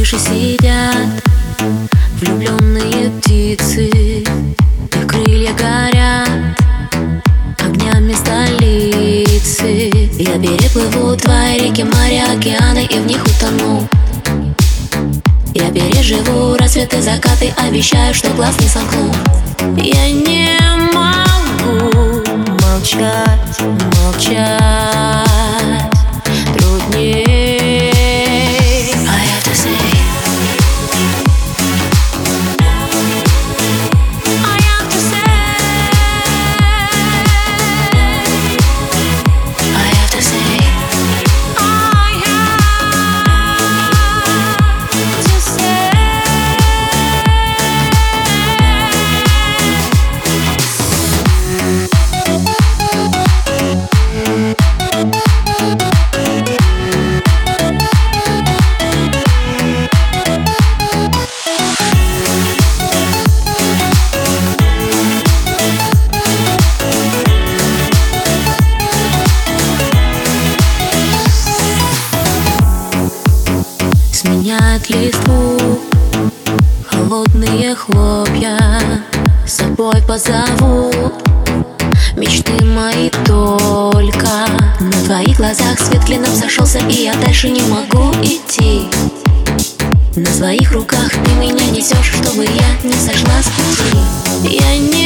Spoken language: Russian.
крыше сидят Влюбленные птицы Их крылья горят Огнями столицы. Я переплыву твои реки, моря, океаны И в них утону. Я переживу рассветы, закаты Обещаю, что глаз не сомкну. Я не могу молчать, молчать сменяет листву. Холодные хлопья с собой позовут. Мечты мои только На твоих глазах. Свет клином сошелся И я дальше не могу идти. На своих руках ты меня несешь Чтобы я не сошла с пути. Я не